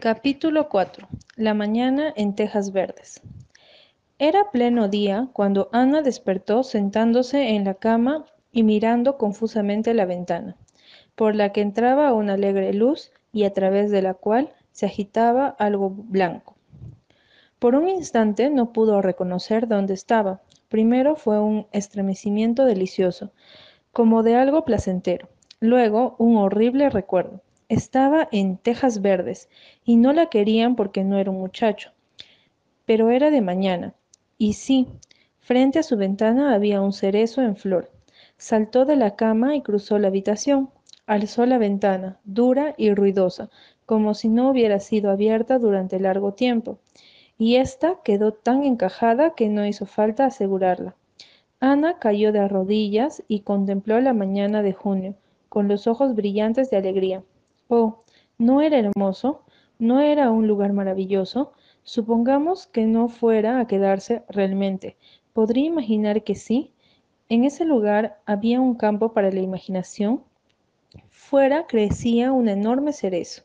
Capítulo 4. La mañana en Tejas Verdes. Era pleno día cuando Ana despertó sentándose en la cama y mirando confusamente la ventana, por la que entraba una alegre luz y a través de la cual se agitaba algo blanco. Por un instante no pudo reconocer dónde estaba. Primero fue un estremecimiento delicioso, como de algo placentero. Luego un horrible recuerdo. Estaba en Tejas Verdes y no la querían porque no era un muchacho. Pero era de mañana. Y sí, frente a su ventana había un cerezo en flor. Saltó de la cama y cruzó la habitación. Alzó la ventana, dura y ruidosa, como si no hubiera sido abierta durante largo tiempo. Y ésta quedó tan encajada que no hizo falta asegurarla. Ana cayó de rodillas y contempló la mañana de junio, con los ojos brillantes de alegría. Oh, ¿no era hermoso? ¿No era un lugar maravilloso? Supongamos que no fuera a quedarse realmente. ¿Podría imaginar que sí? En ese lugar había un campo para la imaginación. Fuera crecía un enorme cerezo,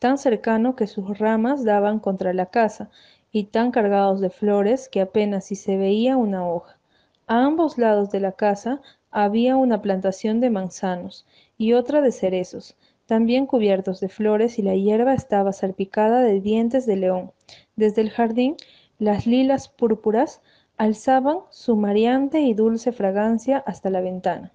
tan cercano que sus ramas daban contra la casa, y tan cargados de flores que apenas si se veía una hoja. A ambos lados de la casa había una plantación de manzanos y otra de cerezos, también cubiertos de flores y la hierba estaba salpicada de dientes de león. Desde el jardín, las lilas púrpuras alzaban su mareante y dulce fragancia hasta la ventana.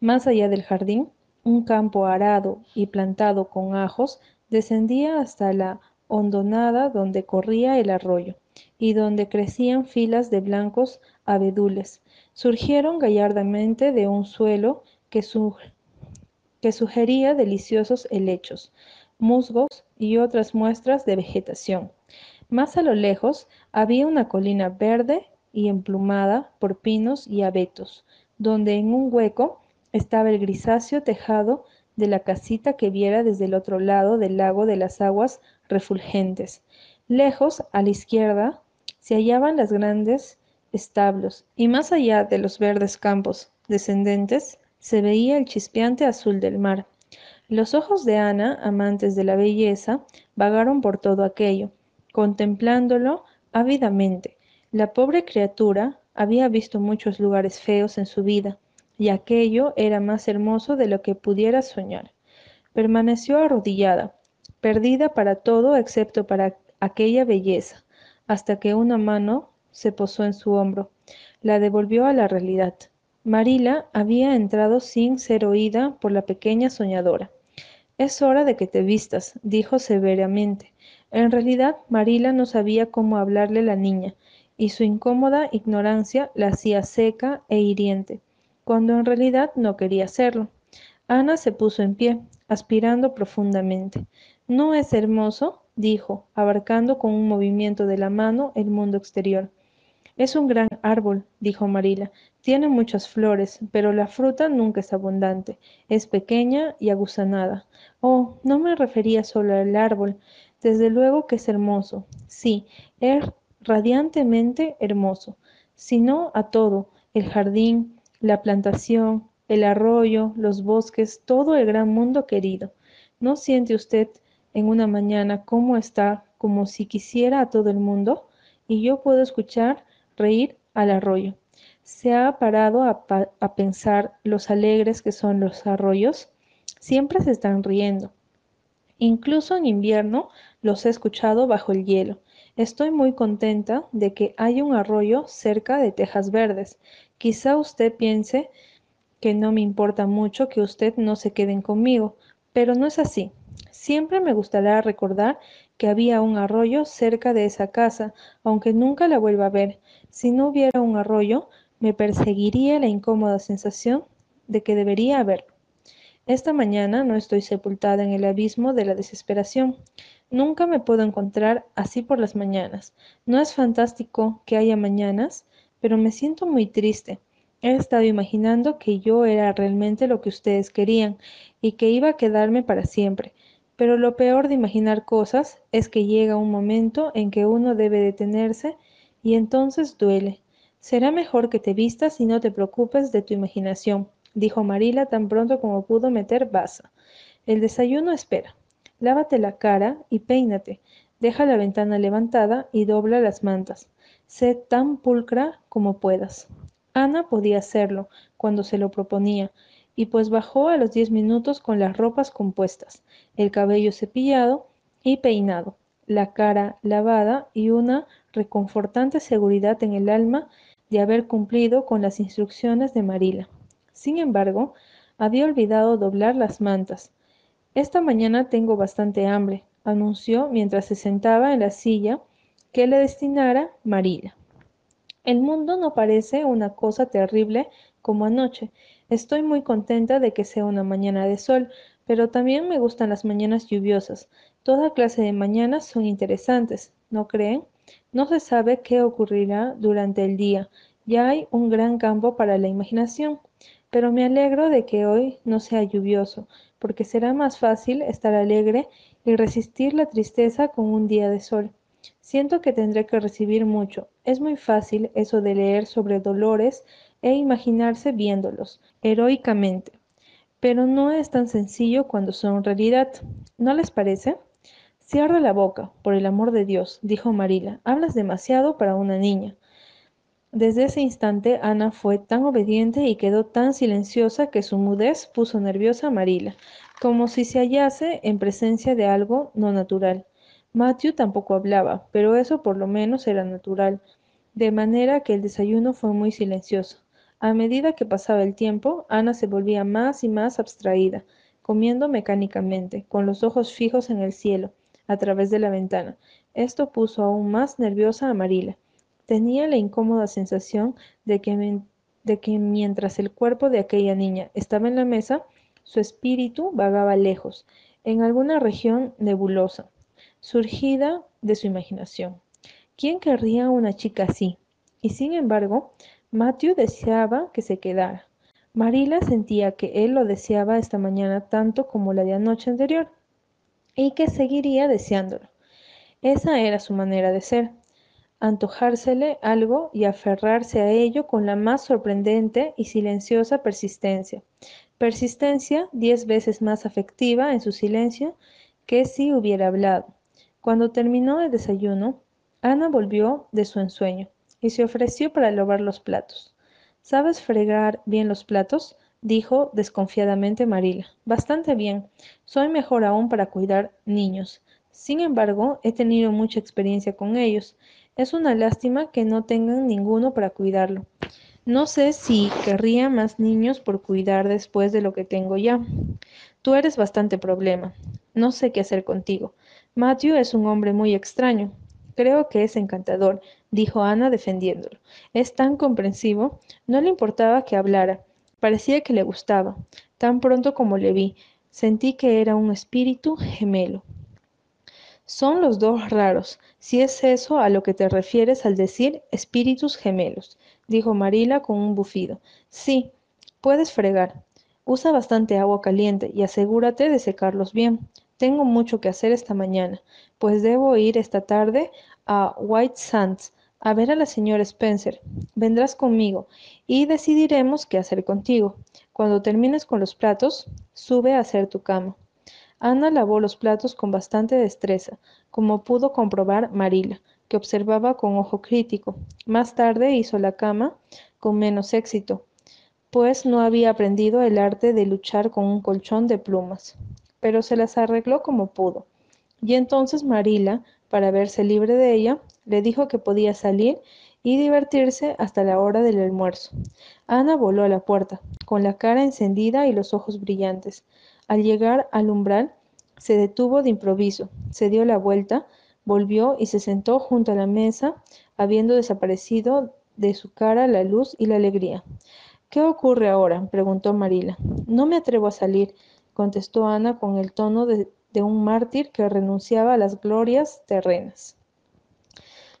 Más allá del jardín, un campo arado y plantado con ajos descendía hasta la hondonada donde corría el arroyo y donde crecían filas de blancos abedules. Surgieron gallardamente de un suelo que, su que sugería deliciosos helechos, musgos y otras muestras de vegetación. Más a lo lejos había una colina verde y emplumada por pinos y abetos, donde en un hueco estaba el grisáceo tejado de la casita que viera desde el otro lado del lago de las aguas refulgentes. Lejos, a la izquierda, se hallaban los grandes establos, y más allá de los verdes campos descendentes, se veía el chispeante azul del mar. Los ojos de Ana, amantes de la belleza, vagaron por todo aquello, contemplándolo ávidamente. La pobre criatura había visto muchos lugares feos en su vida, y aquello era más hermoso de lo que pudiera soñar. Permaneció arrodillada, perdida para todo excepto para aquella belleza, hasta que una mano se posó en su hombro, la devolvió a la realidad. Marila había entrado sin ser oída por la pequeña soñadora. Es hora de que te vistas, dijo severamente. En realidad, Marila no sabía cómo hablarle a la niña, y su incómoda ignorancia la hacía seca e hiriente, cuando en realidad no quería hacerlo. Ana se puso en pie, aspirando profundamente. ¿No es hermoso? dijo, abarcando con un movimiento de la mano el mundo exterior. Es un gran árbol, dijo Marila. Tiene muchas flores, pero la fruta nunca es abundante. Es pequeña y aguzanada. Oh, no me refería solo al árbol. Desde luego que es hermoso. Sí, es radiantemente hermoso, sino a todo, el jardín, la plantación, el arroyo, los bosques, todo el gran mundo querido. ¿No siente usted en una mañana cómo está, como si quisiera a todo el mundo? Y yo puedo escuchar reír al arroyo. ¿Se ha parado a, pensar los alegres que son los arroyos? Siempre se están riendo. Incluso en invierno los he escuchado bajo el hielo. Estoy muy contenta de que haya un arroyo cerca de Tejas Verdes. Quizá usted piense que no me importa mucho que usted no se queden conmigo, pero no es así. Siempre me gustará recordar que había un arroyo cerca de esa casa, aunque nunca la vuelva a ver. Si no hubiera un arroyo, me perseguiría la incómoda sensación de que debería haberlo. Esta mañana no estoy sepultada en el abismo de la desesperación. Nunca me puedo encontrar así por las mañanas. No es fantástico que haya mañanas, pero me siento muy triste. He estado imaginando que yo era realmente lo que ustedes querían y que iba a quedarme para siempre. Pero lo peor de imaginar cosas es que llega un momento en que uno debe detenerse y entonces duele. Será mejor que te vistas y no te preocupes de tu imaginación, dijo Marila tan pronto como pudo meter baza. El desayuno espera. Lávate la cara y peínate. Deja la ventana levantada y dobla las mantas. Sé tan pulcra como puedas. Ana podía hacerlo cuando se lo proponía, y pues bajó a los diez minutos con las ropas compuestas, el cabello cepillado y peinado, la cara lavada y una reconfortante seguridad en el alma de haber cumplido con las instrucciones de Marila. Sin embargo, había olvidado doblar las mantas. Esta mañana tengo bastante hambre, anunció mientras se sentaba en la silla que le destinara Marila. El mundo no parece una cosa terrible como anoche. Estoy muy contenta de que sea una mañana de sol, pero también me gustan las mañanas lluviosas. Toda clase de mañanas son interesantes, ¿no creen? No se sabe qué ocurrirá durante el día. Ya hay un gran campo para la imaginación. Pero me alegro de que hoy no sea lluvioso, porque será más fácil estar alegre y resistir la tristeza con un día de sol. Siento que tendré que recibir mucho. Es muy fácil eso de leer sobre dolores e imaginarse viéndolos heroicamente. Pero no es tan sencillo cuando son realidad. ¿No les parece? Cierra la boca, por el amor de Dios, dijo Marila. Hablas demasiado para una niña. Desde ese instante Ana fue tan obediente y quedó tan silenciosa que su mudez puso nerviosa a Marila, como si se hallase en presencia de algo no natural. Matthew tampoco hablaba, pero eso por lo menos era natural, de manera que el desayuno fue muy silencioso. A medida que pasaba el tiempo, Ana se volvía más y más abstraída, comiendo mecánicamente, con los ojos fijos en el cielo, a través de la ventana. Esto puso aún más nerviosa a Marila. Tenía la incómoda sensación de que, de que mientras el cuerpo de aquella niña estaba en la mesa, su espíritu vagaba lejos, en alguna región nebulosa, surgida de su imaginación. ¿Quién querría una chica así? Y sin embargo, Matthew deseaba que se quedara. Marila sentía que él lo deseaba esta mañana tanto como la de anoche anterior, y que seguiría deseándolo. Esa era su manera de ser, antojársele algo y aferrarse a ello con la más sorprendente y silenciosa persistencia persistencia diez veces más afectiva en su silencio que si hubiera hablado. Cuando terminó el desayuno, Ana volvió de su ensueño y se ofreció para lavar los platos. ¿Sabes fregar bien los platos? dijo desconfiadamente Marila. Bastante bien. Soy mejor aún para cuidar niños. Sin embargo, he tenido mucha experiencia con ellos. Es una lástima que no tengan ninguno para cuidarlo. No sé si querría más niños por cuidar después de lo que tengo ya. Tú eres bastante problema. No sé qué hacer contigo. Matthew es un hombre muy extraño. Creo que es encantador, dijo Ana defendiéndolo. Es tan comprensivo. No le importaba que hablara. Parecía que le gustaba. Tan pronto como le vi, sentí que era un espíritu gemelo. Son los dos raros, si es eso a lo que te refieres al decir espíritus gemelos dijo Marila con un bufido. Sí, puedes fregar. Usa bastante agua caliente y asegúrate de secarlos bien. Tengo mucho que hacer esta mañana, pues debo ir esta tarde a White Sands a ver a la señora Spencer. Vendrás conmigo y decidiremos qué hacer contigo. Cuando termines con los platos, sube a hacer tu cama. Ana lavó los platos con bastante destreza, como pudo comprobar Marila, que observaba con ojo crítico. Más tarde hizo la cama con menos éxito, pues no había aprendido el arte de luchar con un colchón de plumas, pero se las arregló como pudo. Y entonces Marila, para verse libre de ella, le dijo que podía salir y divertirse hasta la hora del almuerzo. Ana voló a la puerta, con la cara encendida y los ojos brillantes. Al llegar al umbral, se detuvo de improviso, se dio la vuelta, Volvió y se sentó junto a la mesa, habiendo desaparecido de su cara la luz y la alegría. ¿Qué ocurre ahora? preguntó Marila. No me atrevo a salir, contestó Ana con el tono de, un mártir que renunciaba a las glorias terrenas.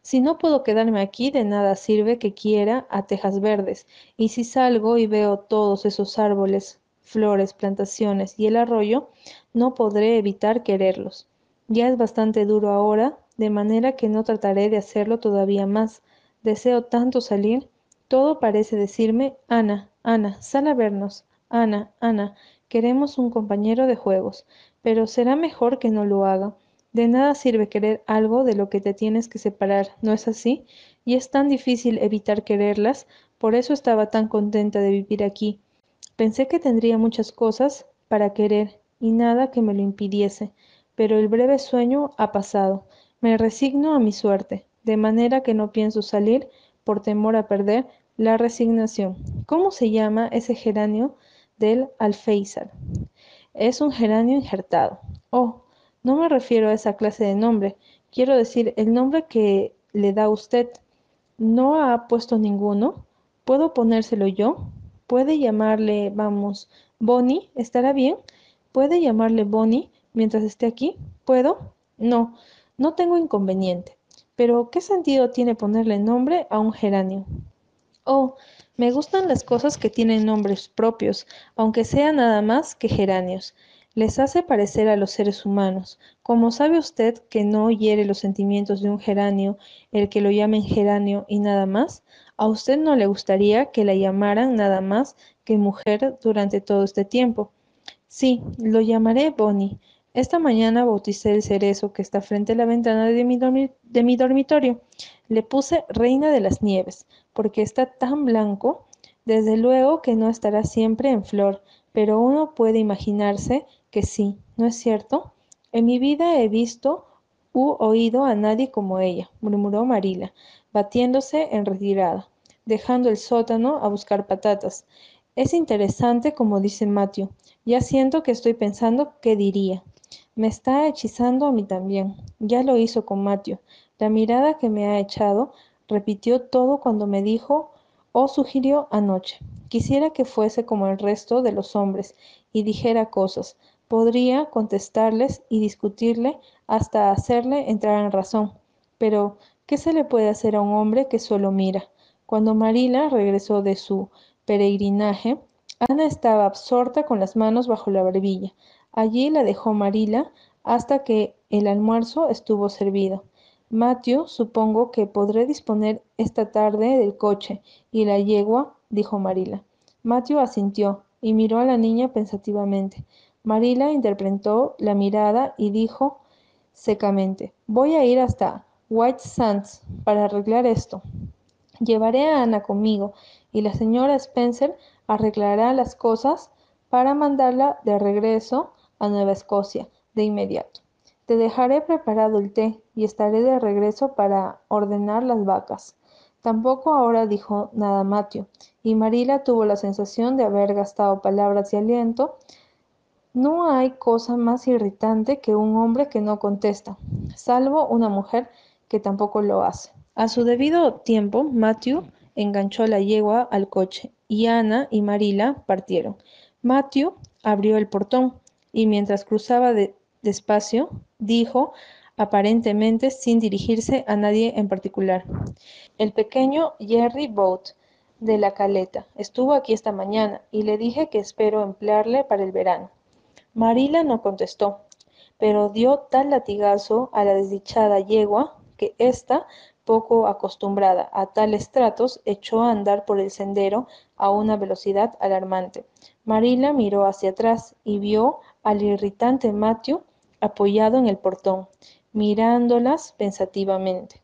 Si no puedo quedarme aquí, de nada sirve que quiera a Tejas Verdes, y si salgo y veo todos esos árboles, flores, plantaciones y el arroyo, no podré evitar quererlos. Ya es bastante duro ahora, de manera que no trataré de hacerlo todavía más. Deseo tanto salir. Todo parece decirme, Ana, Ana, sal a vernos. Ana, Ana, Queremos un compañero de juegos, pero será mejor que no lo haga. De nada sirve querer algo de lo que te tienes que separar, ¿no es así? Y es tan difícil evitar quererlas, por eso estaba tan contenta de vivir aquí. Pensé que tendría muchas cosas para querer y nada que me lo impidiese, pero el breve sueño ha pasado. Me resigno a mi suerte, de manera que no pienso salir por temor a perder la resignación. ¿Cómo se llama ese geranio del alféizar? Es un geranio injertado. Oh, no me refiero a esa clase de nombre. Quiero decir el nombre que le da usted. ¿No ha puesto ninguno? ¿Puedo ponérselo yo? ¿Puede llamarle, vamos, Bonnie? ¿Estará bien? ¿Puede llamarle Bonnie mientras esté aquí? ¿Puedo? No, no tengo inconveniente. Pero, ¿qué sentido tiene ponerle nombre a un geranio? Oh, me gustan las cosas que tienen nombres propios, aunque sean nada más que geranios. Les hace parecer a los seres humanos. Como sabe usted que no hiere los sentimientos de un geranio el que lo llamen geranio y nada más, a usted no le gustaría que la llamaran nada más que mujer durante todo este tiempo. Sí, lo llamaré Bonnie. Esta mañana bauticé el cerezo que está frente a la ventana de mi, de mi dormitorio. Le puse Reina de las Nieves, porque está tan blanco. Desde luego que no estará siempre en flor, pero uno puede imaginarse que sí, ¿no es cierto? En mi vida he visto u oído a nadie como ella, murmuró Marila, batiéndose en retirada, dejando el sótano a buscar patatas. Es interesante como dice Matthew. Ya siento que estoy pensando qué diría. Me está hechizando a mí también. Ya lo hizo con Matthew. La mirada que me ha echado repitió todo cuando me dijo o sugirió anoche. Quisiera que fuese como el resto de los hombres y dijera cosas. Podría contestarles y discutirle hasta hacerle entrar en razón. Pero, ¿qué se le puede hacer a un hombre que solo mira? Cuando Marila regresó de su peregrinaje, Ana estaba absorta con las manos bajo la barbilla. Allí la dejó Marila hasta que el almuerzo estuvo servido. Matthew, supongo que podré disponer esta tarde del coche y la yegua, dijo Marila. Matthew asintió y miró a la niña pensativamente. Marila interpretó la mirada y dijo secamente, voy a ir hasta White Sands para arreglar esto. Llevaré a Ana conmigo y la señora Spencer arreglará las cosas para mandarla de regreso a Nueva Escocia de inmediato. Te dejaré preparado el té y estaré de regreso para ordenar las vacas. Tampoco ahora dijo nada Matthew, y Marila tuvo la sensación de haber gastado palabras y aliento. No hay cosa más irritante que un hombre que no contesta, salvo una mujer que tampoco lo hace. A su debido tiempo, Matthew enganchó la yegua al coche y Ana y Marila partieron. Matthew abrió el portón y mientras cruzaba de, despacio, dijo, aparentemente sin dirigirse a nadie en particular. El pequeño Jerry Boat de la caleta estuvo aquí esta mañana y le dije que espero emplearle para el verano. Marila no contestó, pero dio tal latigazo a la desdichada yegua que ésta, poco acostumbrada a tales tratos, echó a andar por el sendero a una velocidad alarmante. Marila miró hacia atrás y vio al irritante Matthew apoyado en el portón, mirándolas pensativamente.